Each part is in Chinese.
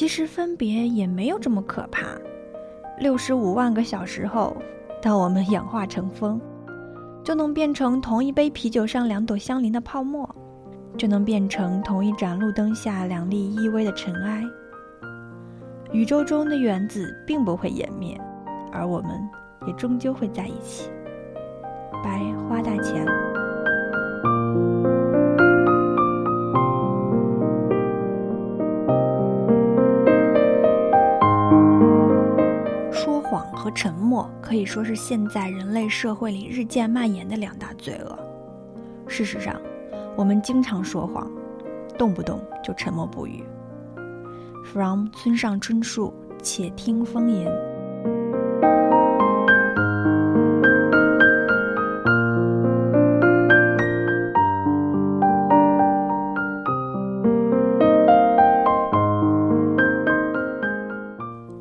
其实分别也没有这么可怕。六十五万个小时后，当我们氧化成风，就能变成同一杯啤酒上两朵相邻的泡沫，就能变成同一盏路灯下两粒依偎的尘埃。宇宙中的原子并不会湮灭，而我们也终究会在一起。白花大钱。说谎和沉默可以说是现在人类社会里日渐蔓延的两大罪恶。事实上，我们经常说谎，动不动就沉默不语。From 村上春树，且听风吟。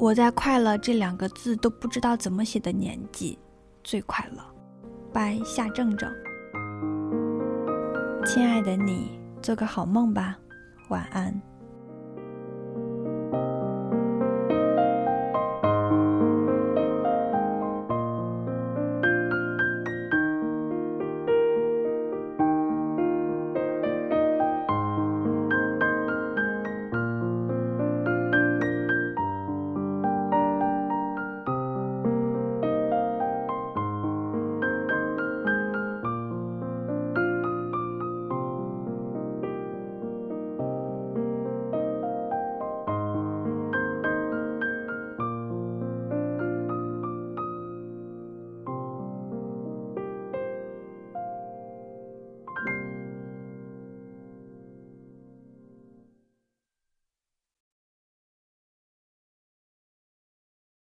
我在“快乐”这两个字都不知道怎么写的年纪，最快乐。拜夏正正，亲爱的你，做个好梦吧，晚安。